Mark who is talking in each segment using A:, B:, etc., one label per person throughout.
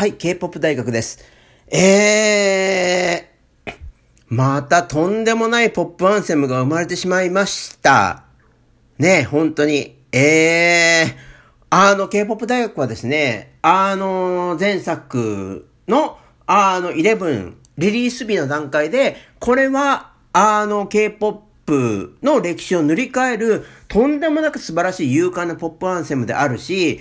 A: はい、K-POP 大学です。えー、またとんでもないポップアンセムが生まれてしまいました。ね、本当に。えー、あの、K-POP 大学はですね、あの、前作の、あの、11、リリース日の段階で、これは、あの、K-POP の歴史を塗り替える、とんでもなく素晴らしい勇敢なポップアンセムであるし、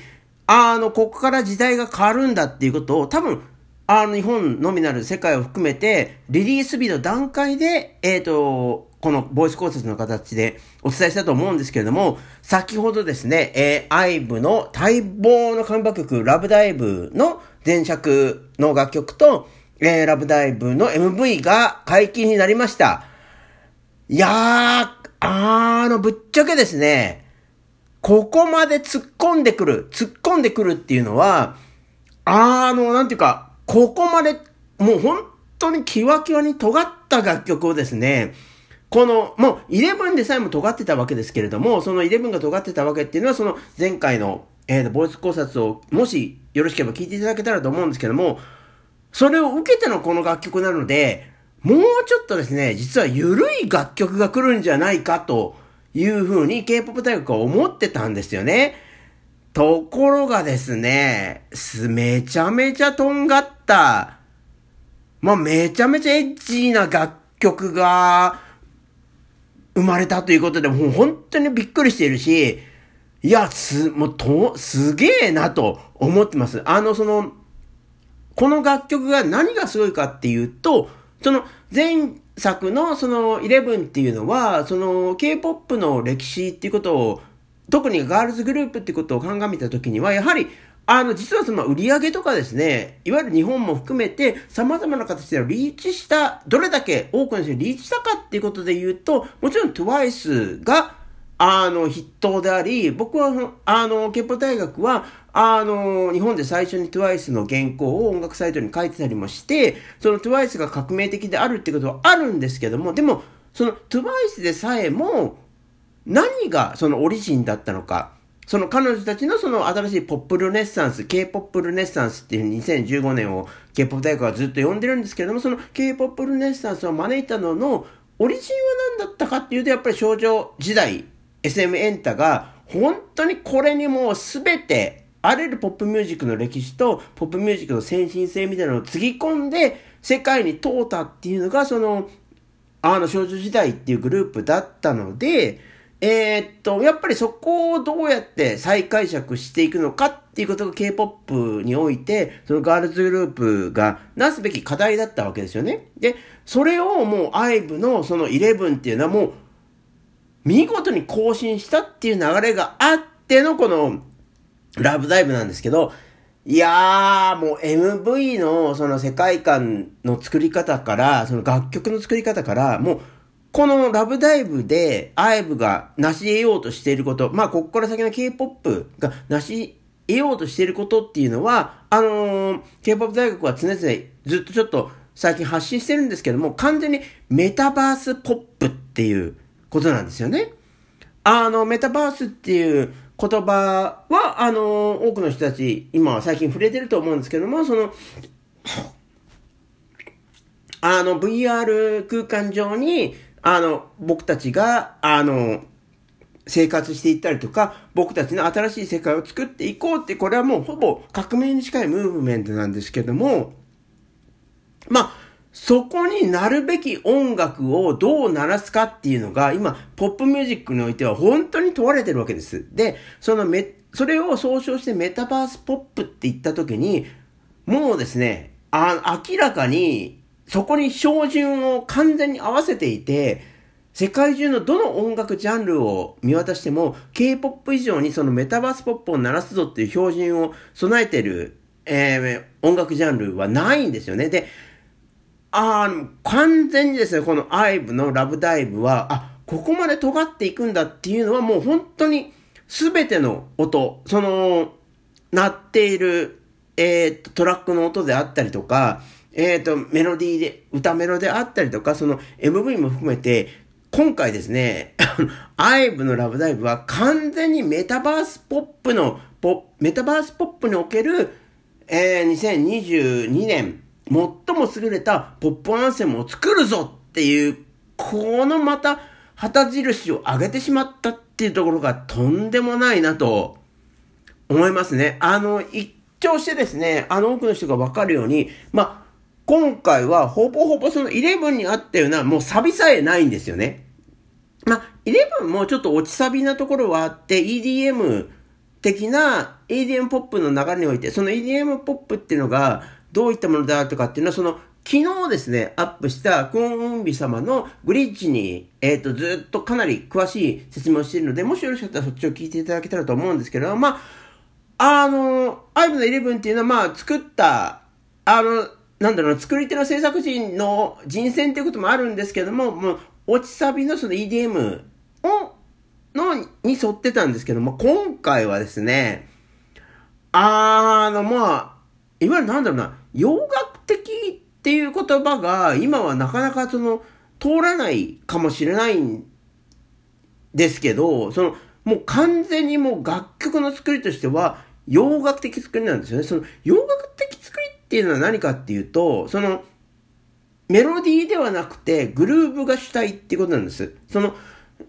A: あの、ここから時代が変わるんだっていうことを、多分、あの、日本のみなる世界を含めて、リリース日の段階で、えっ、ー、と、このボイス考察の形でお伝えしたと思うんですけれども、先ほどですね、えー、アイブの待望の看板曲、ラブダイブの前作の楽曲と、えー、ラブダイブの MV が解禁になりました。いやー、あの、ぶっちゃけですね、ここまで突っ込んでくる、突っ込んでくるっていうのは、あの、なんていうか、ここまで、もう本当にキワキワに尖った楽曲をですね、この、もう、11でさえも尖ってたわけですけれども、その11が尖ってたわけっていうのは、その前回の、えー、ボイス考察を、もしよろしければ聞いていただけたらと思うんですけども、それを受けてのこの楽曲なので、もうちょっとですね、実は緩い楽曲が来るんじゃないかというふうに K-POP 大学は思ってたんですよね。ところがですね、めちゃめちゃとんがった、まあ、めちゃめちゃエッチーな楽曲が生まれたということで、もう本当にびっくりしているし、いや、す、もうと、すげえなと思ってます。あの、その、この楽曲が何がすごいかっていうと、その前作のその11っていうのは、その K-POP の歴史っていうことを、特にガールズグループってことを鑑みたときには、やはり、あの、実はその売り上げとかですね、いわゆる日本も含めて様々な形でリーチした、どれだけ多くの人にリーチしたかっていうことで言うと、もちろん TWICE があの、筆頭であり、僕は、あの、憲法大学は、あの、日本で最初に TWICE の原稿を音楽サイトに書いてたりもして、その TWICE が革命的であるってことはあるんですけども、でも、その TWICE でさえも、何がそのオリジンだったのか、その彼女たちのその新しいポップルネッサンス、K-POP ルネッサンスっていう2015年を K-POP 大学はずっと呼んでるんですけれども、その K-POP ルネッサンスを招いたのの、オリジンは何だったかっていうと、やっぱり少女時代 SM エンタが本当にこれにもう全てあらゆるポップミュージックの歴史とポップミュージックの先進性みたいなのをつぎ込んで世界に通ったっていうのがそのあの少女時代っていうグループだったので、えー、っと、やっぱりそこをどうやって再解釈していくのかっていうことが K-POP において、そのガールズグループがなすべき課題だったわけですよね。で、それをもう IVE のその11っていうのはもう見事に更新したっていう流れがあってのこのラブダイブなんですけど、いやー、もう MV のその世界観の作り方から、その楽曲の作り方から、もう、このラブダイブで、アイブが成し得ようとしていること、まあ、ここから先の K-POP が成し得ようとしていることっていうのは、あのー、K-POP 大学は常々ずっとちょっと最近発信してるんですけども、完全にメタバースポップっていう、ことなんですよね。あの、メタバースっていう言葉は、あの、多くの人たち、今は最近触れてると思うんですけども、その、あの、VR 空間上に、あの、僕たちが、あの、生活していったりとか、僕たちの新しい世界を作っていこうって、これはもうほぼ革命に近いムーブメントなんですけども、まあ、そこになるべき音楽をどう鳴らすかっていうのが、今、ポップミュージックにおいては本当に問われてるわけです。で、そのめ、それを総称してメタバースポップって言った時に、もうですね、あ明らかに、そこに標準を完全に合わせていて、世界中のどの音楽ジャンルを見渡しても、K-POP 以上にそのメタバースポップを鳴らすぞっていう標準を備えてる、えー、音楽ジャンルはないんですよね。で、あの、完全にですね、このアイブのラブダイブは、あ、ここまで尖っていくんだっていうのはもう本当に全ての音、その、鳴っている、えー、と、トラックの音であったりとか、えっ、と、メロディーで、歌メロであったりとか、その MV も含めて、今回ですね、アイブのラブダイブは完全にメタバースポップの、ポメタバースポップにおける、えー、2022年、最も優れたポップアンセムを作るぞっていう、このまた旗印を上げてしまったっていうところがとんでもないなと思いますね。あの、一聴してですね、あの多くの人がわかるように、まあ、今回はほぼほぼその11にあったようなもうサビさえないんですよね。まあ、11もちょっと落ちサビなところはあって EDM 的な EDM ポップの流れにおいて、その EDM ポップっていうのがどういったものだとかっていうのは、その昨日ですね、アップしたクオンウンビ様のグリッジに、えっ、ー、と、ずっとかなり詳しい説明をしているので、もしよろしかったらそっちを聞いていただけたらと思うんですけど、まあ、あの、アイブの11っていうのは、まあ、作った、あの、なんだろう、作り手の制作人の人選っていうこともあるんですけども、もう、落ちサビのその EDM を、の、に沿ってたんですけども、今回はですね、あの、まあ、いわゆるなんだろうな、洋楽的っていう言葉が今はなかなかその通らないかもしれないんですけど、そのもう完全にもう楽曲の作りとしては洋楽的作りなんですよね。その洋楽的作りっていうのは何かっていうと、そのメロディーではなくてグルーブが主体っていうことなんです。その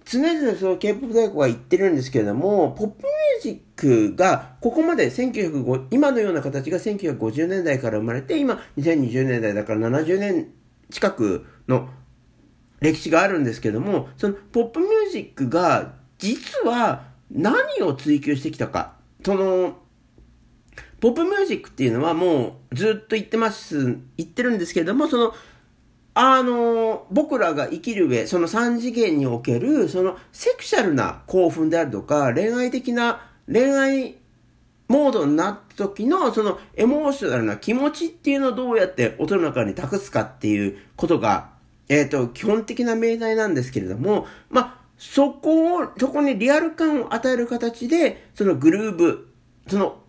A: 常々その K-POP 大学は言ってるんですけれども、ポップミュージックがここまで1905、今のような形が1950年代から生まれて、今2020年代だから70年近くの歴史があるんですけども、そのポップミュージックが実は何を追求してきたか。その、ポップミュージックっていうのはもうずっと言ってます、言ってるんですけども、そのあの、僕らが生きる上、その三次元における、そのセクシャルな興奮であるとか、恋愛的な、恋愛モードになった時の、そのエモーショナルな気持ちっていうのをどうやって音の中に託すかっていうことが、えっ、ー、と、基本的な命題なんですけれども、まあ、そこを、そこにリアル感を与える形で、そのグルーブ、その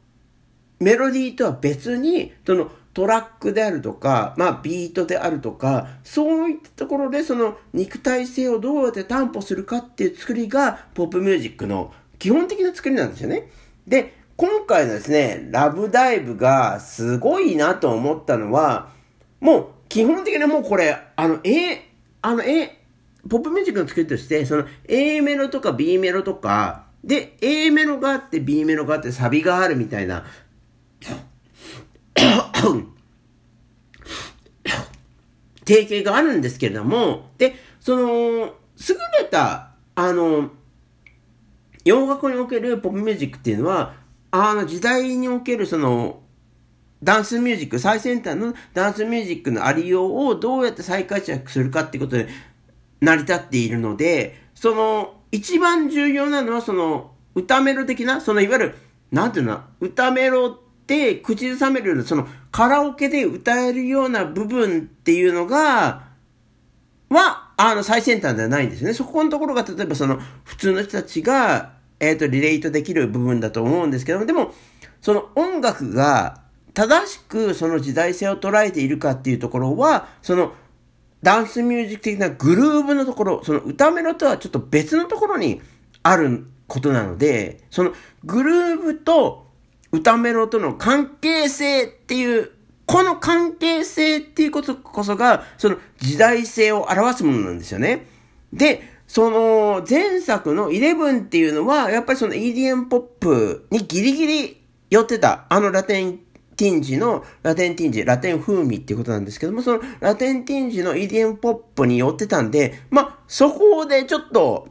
A: メロディーとは別に、そのトラックであるとか、まあビートであるとか、そういったところでその肉体性をどうやって担保するかっていう作りがポップミュージックの基本的な作りなんですよね。で、今回のですね、ラブダイブがすごいなと思ったのは、もう基本的にもうこれ、あの、A、あの、A、ポップミュージックの作りとして、その A メロとか B メロとか、で、A メロがあって B メロがあってサビがあるみたいな、提携があるんですけれども、で、その、優れた、あの、洋楽におけるポップミュージックっていうのは、あの時代におけるその、ダンスミュージック、最先端のダンスミュージックのありようをどうやって再解釈するかってことで成り立っているので、その、一番重要なのはその、歌メロ的な、そのいわゆる、なんていうの、歌メロって口ずさめるような、そのカラオケで歌えるような部分っていうのが、は、あの、最先端ではないんですね。そこのところが、例えばその、普通の人たちが、えっ、ー、と、リレートできる部分だと思うんですけども、でも、その音楽が正しくその時代性を捉えているかっていうところは、その、ダンスミュージック的なグルーブのところ、その歌メロとはちょっと別のところにあることなので、そのグルーブと歌メロとの関係性っていう、この関係性っていうことこそが、その時代性を表すものなんですよね。で、その前作の11っていうのは、やっぱりその EDM ポップにギリギリ寄ってた、あのラテンティンジの、ラテンティンジ、ラテン風味っていうことなんですけども、そのラテンティンジの EDM ポップに寄ってたんで、ま、そこでちょっと、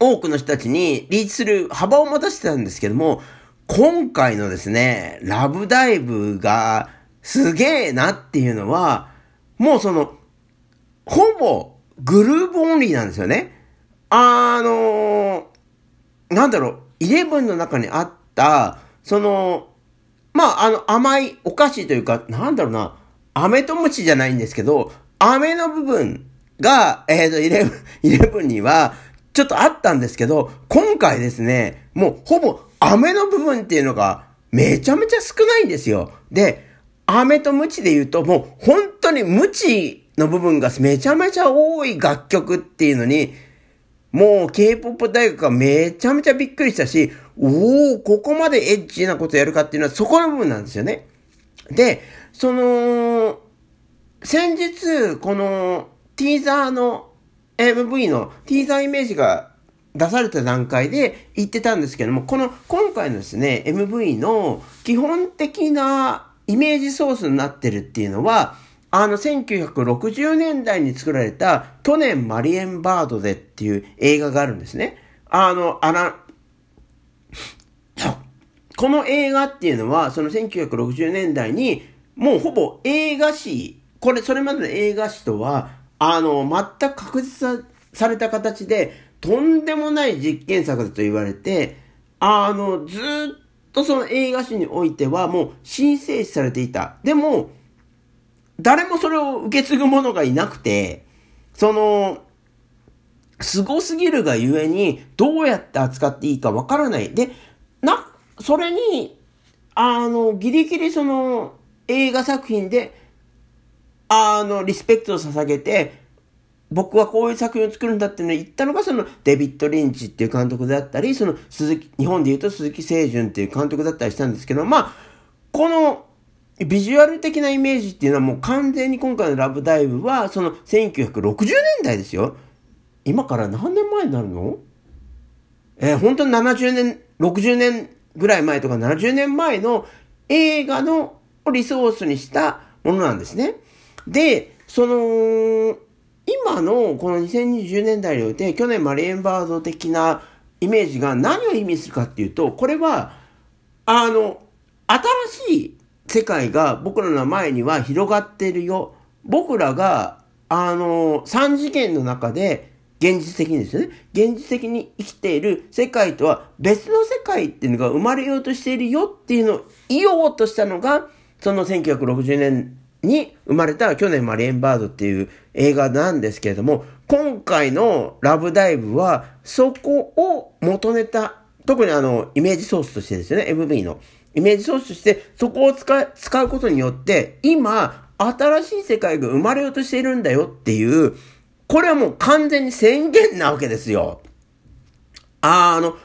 A: 多くの人たちにリーチする幅を持たせてたんですけども、今回のですね、ラブダイブがすげえなっていうのは、もうその、ほぼグルーブオンリーなんですよね。あのー、なんだろう、イレブンの中にあった、その、まあ、あの、甘いお菓子というか、なんだろうな、飴とムチじゃないんですけど、飴の部分が、えっ、ー、と、イレブン、イレブンには、ちょっとあったんですけど、今回ですね、もうほぼ飴の部分っていうのがめちゃめちゃ少ないんですよ。で、飴とムチで言うともう本当にムチの部分がめちゃめちゃ多い楽曲っていうのに、もう K-POP 大学がめちゃめちゃびっくりしたし、おお、ここまでエッチなことやるかっていうのはそこの部分なんですよね。で、その、先日、この、ティーザーの MV のティーザーイメージが出された段階で言ってたんですけども、この今回のですね、MV の基本的なイメージソースになってるっていうのは、あの1960年代に作られた去年マリエンバードでっていう映画があるんですね。あの、あら、この映画っていうのは、その1960年代に、もうほぼ映画史、これ、それまでの映画史とは、あの、全く確実された形で、とんでもない実験作だと言われて、あの、ずっとその映画史においてはもう申請されていた。でも、誰もそれを受け継ぐ者がいなくて、その、凄すぎるがゆえに、どうやって扱っていいかわからない。で、な、それに、あの、ギリギリその、映画作品で、あの、リスペクトを捧げて、僕はこういう作品を作るんだっていうのを言ったのが、その、デビッド・リンチっていう監督だったり、その、鈴木、日本で言うと鈴木清純っていう監督だったりしたんですけど、まあ、この、ビジュアル的なイメージっていうのはもう完全に今回のラブダイブは、その1960年代ですよ。今から何年前になるの？えー、本当に70年、60年ぐらい前とか70年前の映画のリソースにしたものなんですね。で、その、今のこの2020年代において、去年マリエンバード的なイメージが何を意味するかっていうと、これは、あの、新しい世界が僕らの前には広がってるよ。僕らが、あの、三次元の中で、現実的にですね。現実的に生きている世界とは別の世界っていうのが生まれようとしているよっていうのを言おうとしたのが、その1960年に生まれた去年マリエンバードっていう映画なんですけれども、今回のラブダイブはそこを元ネタ、特にあの、イメージソースとしてですよね、MV の。イメージソースとしてそこを使使うことによって、今、新しい世界が生まれようとしているんだよっていう、これはもう完全に宣言なわけですよ。あの、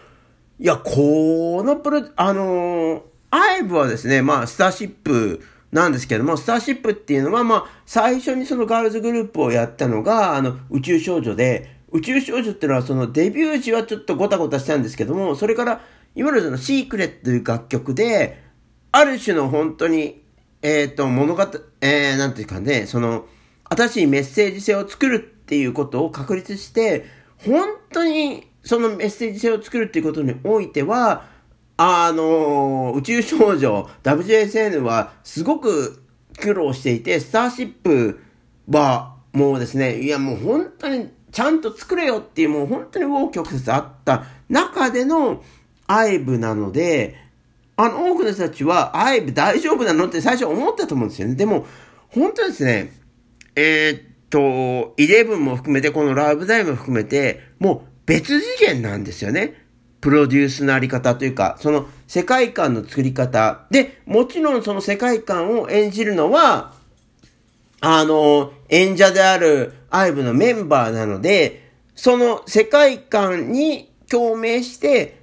A: いや、このプロ、あのー、アイブはですね、まあ、スターシップなんですけども、スターシップっていうのは、まあ、最初にそのガールズグループをやったのが、あの、宇宙少女で、宇宙少女っていうのはそのデビュー時はちょっとゴタゴタしたんですけども、それから、いわゆるそのシークレットという楽曲で、ある種の本当に、えっ、ー、と、物語、えー、なんていうかね、その、新しいメッセージ性を作るっていうことを確立して、本当にそのメッセージ性を作るっていうことにおいては、あの、宇宙少女 WJSN はすごく苦労していて、スターシップはもうですね、いやもう本当にちゃんと作れよっていうもう本当に大曲折あった中でのアイブなので、あの多くの人たちはアイブ大丈夫なのって最初思ったと思うんですよね。でも、本当ですね、えー、と、イレブンも含めて、このラブダイも含めて、もう別次元なんですよね。プロデュースのあり方というか、その世界観の作り方。で、もちろんその世界観を演じるのは、あの、演者であるアイブのメンバーなので、その世界観に共鳴して、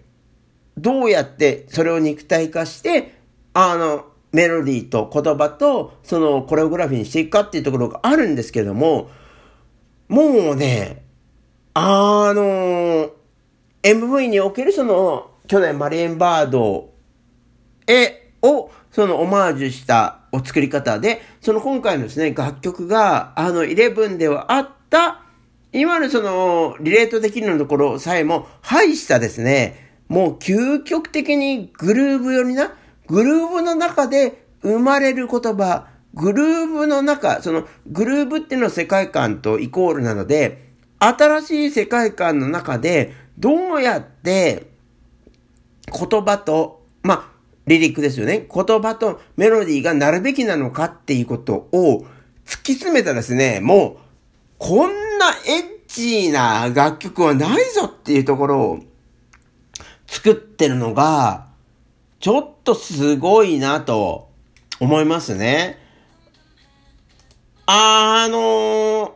A: どうやってそれを肉体化して、あの、メロディーと言葉と、そのコレオグラフィーにしていくかっていうところがあるんですけども、もうね、あの、MV におけるその、去年マリエンバードへ、を、そのオマージュしたお作り方で、その今回のですね、楽曲が、あの、11ではあった、いわゆるその、リレートできるのところさえも、排したですね、もう究極的にグルーブ寄りな、グルーブの中で生まれる言葉、グルーブの中、そのグルーブっていうのは世界観とイコールなので、新しい世界観の中でどうやって言葉と、まあ、リリックですよね。言葉とメロディーがなるべきなのかっていうことを突き詰めたですね、もう、こんなエッチな楽曲はないぞっていうところを作ってるのが、ちょっとすごいなと思いますね。あのー、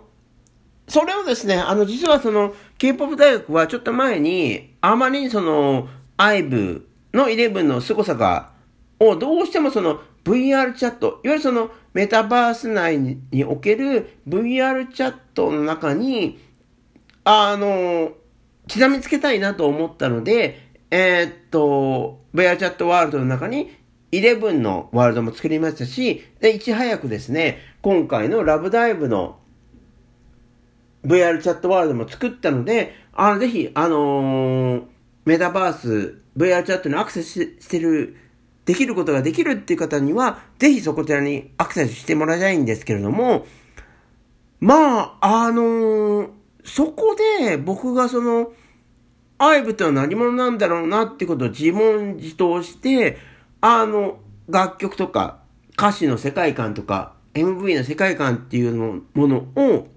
A: それをですね、あの、実はその、K-POP 大学はちょっと前に、あまりにその、IVE の11の凄さが、をどうしてもその VR チャット、いわゆるそのメタバース内における VR チャットの中に、あの、刻みつけたいなと思ったので、えー、っと、VR チャットワールドの中に11のワールドも作りましたし、で、いち早くですね、今回のラブダイブの VR チャットワールドも作ったので、あの、ぜひ、あのー、メタバース、VR チャットにアクセスしてる、できることができるっていう方には、ぜひそこちらにアクセスしてもらいたいんですけれども、まあ、あのー、そこで僕がその、アイブってのは何者なんだろうなってことを自問自答して、あの、楽曲とか歌詞の世界観とか MV の世界観っていうものを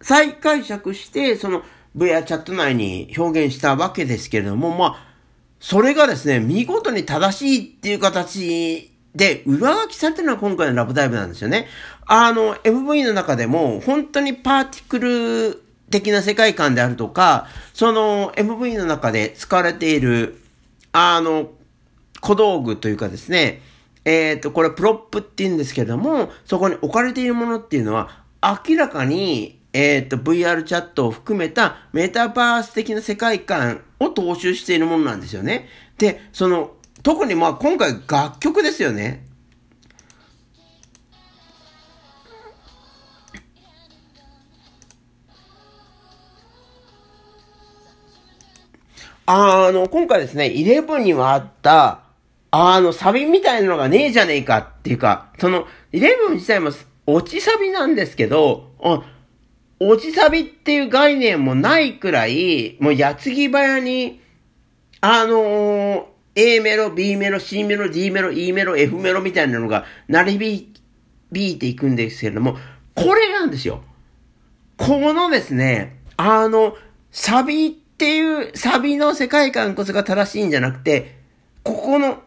A: 再解釈して、その VR チャット内に表現したわけですけれども、まあ、それがですね、見事に正しいっていう形で、上書きされてるのは今回のラブダイブなんですよね。あの、MV の中でも、本当にパーティクル的な世界観であるとか、その MV の中で使われている、あの、小道具というかですね、えっ、ー、と、これプロップって言うんですけれども、そこに置かれているものっていうのは、明らかに、えっ、ー、と、VR チャットを含めたメタバース的な世界観を踏襲しているものなんですよね。で、その、特にまあ今回楽曲ですよね。あの、今回ですね、11にはあった、あの、サビみたいなのがねえじゃねえかっていうか、その、11自体も落ちサビなんですけど、あ、落ちサビっていう概念もないくらい、もう矢継ぎ早に、あのー、A メロ、B メロ、C メロ、D メロ、E メロ、F メロみたいなのが鳴り響いていくんですけれども、これなんですよ。このですね、あの、サビっていう、サビの世界観こそが正しいんじゃなくて、ここの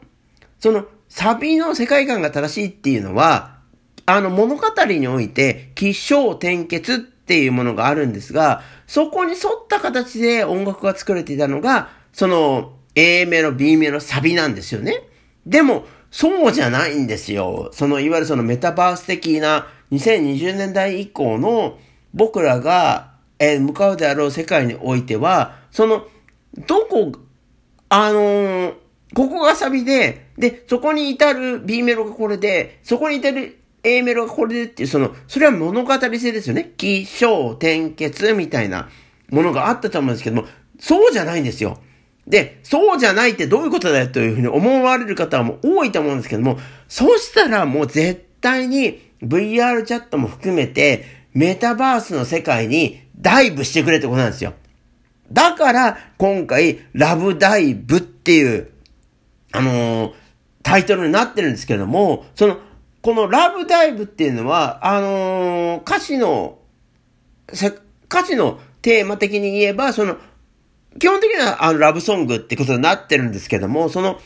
A: その、サビの世界観が正しいっていうのは、あの物語において、起承転結っていうものがあるんですが、そこに沿った形で音楽が作れていたのが、その A メロ、B メロ、サビなんですよね。でも、そうじゃないんですよ。その、いわゆるそのメタバース的な2020年代以降の僕らが、え、向かうであろう世界においては、その、どこ、あのー、ここがサビで、で、そこに至る B メロがこれで、そこに至る A メロがこれでっていう、その、それは物語性ですよね。起承転結みたいなものがあったと思うんですけども、そうじゃないんですよ。で、そうじゃないってどういうことだよというふうに思われる方も多いと思うんですけども、そしたらもう絶対に VR チャットも含めて、メタバースの世界にダイブしてくれってことなんですよ。だから、今回、ラブダイブっていう、あのー、タイトルになってるんですけども、その、このラブダイブっていうのは、あのー、歌詞の、歌詞のテーマ的に言えば、その、基本的にはあのラブソングってことになってるんですけども、その、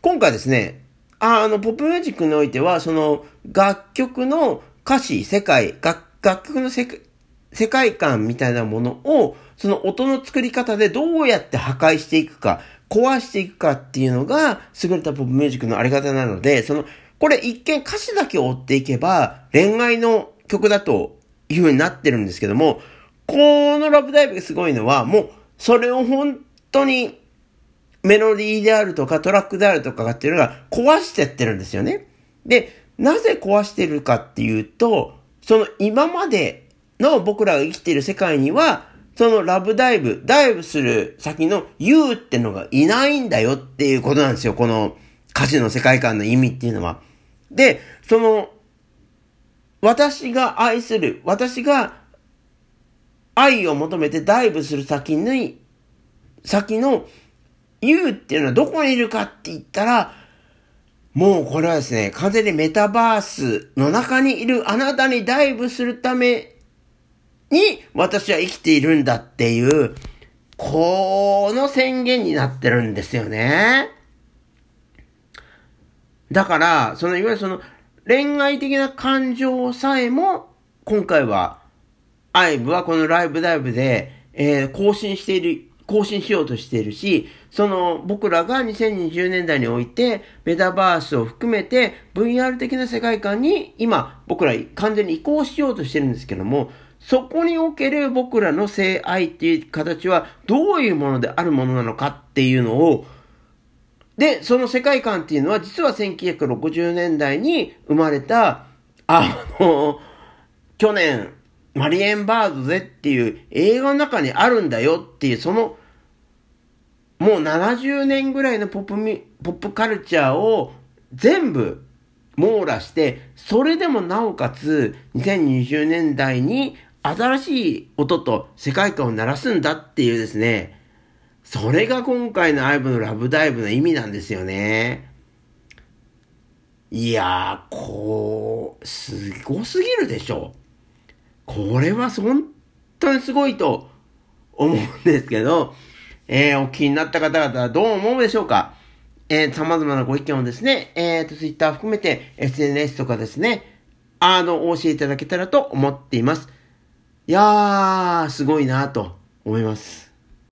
A: 今回ですね、あの、ポップミュージックにおいては、その、楽曲の歌詞、世界、楽楽曲の世界観みたいなものを、その音の作り方でどうやって破壊していくか、壊していくかっていうのが優れたポップミュージックのあり方なので、その、これ一見歌詞だけ追っていけば恋愛の曲だという風になってるんですけども、このラブダイブがすごいのは、もうそれを本当にメロディーであるとかトラックであるとかっていうのが壊してってるんですよね。で、なぜ壊してるかっていうと、その今までの僕らが生きている世界には、そのラブダイブ、ダイブする先の You ってのがいないんだよっていうことなんですよ。この歌詞の世界観の意味っていうのは。で、その、私が愛する、私が愛を求めてダイブする先に、先の You っていうのはどこにいるかって言ったら、もうこれはですね、完全にメタバースの中にいるあなたにダイブするために私は生きているんだっていう、この宣言になってるんですよね。だから、その、いわゆるその、恋愛的な感情さえも、今回は、アイブはこのライブダイブで、えー、更新している更新しようとしているし、その僕らが2020年代においてメタバースを含めて VR 的な世界観に今僕ら完全に移行しようとしてるんですけども、そこにおける僕らの性愛っていう形はどういうものであるものなのかっていうのを、で、その世界観っていうのは実は1960年代に生まれた、あの、去年、マリエンバードゼっていう映画の中にあるんだよっていう、その、もう70年ぐらいのポップミ、ポップカルチャーを全部網羅して、それでもなおかつ2020年代に新しい音と世界観を鳴らすんだっていうですね、それが今回のアイブのラブダイブの意味なんですよね。いやー、こう、すごすぎるでしょ。これは本当にすごいと思うんですけど、えー、お気になった方々はどう思うでしょうかえー、様々なご意見をですね、えーと、ツイッター含めて SNS とかですね、あの、お教えいただけたらと思っています。いやー、すごいなと思います。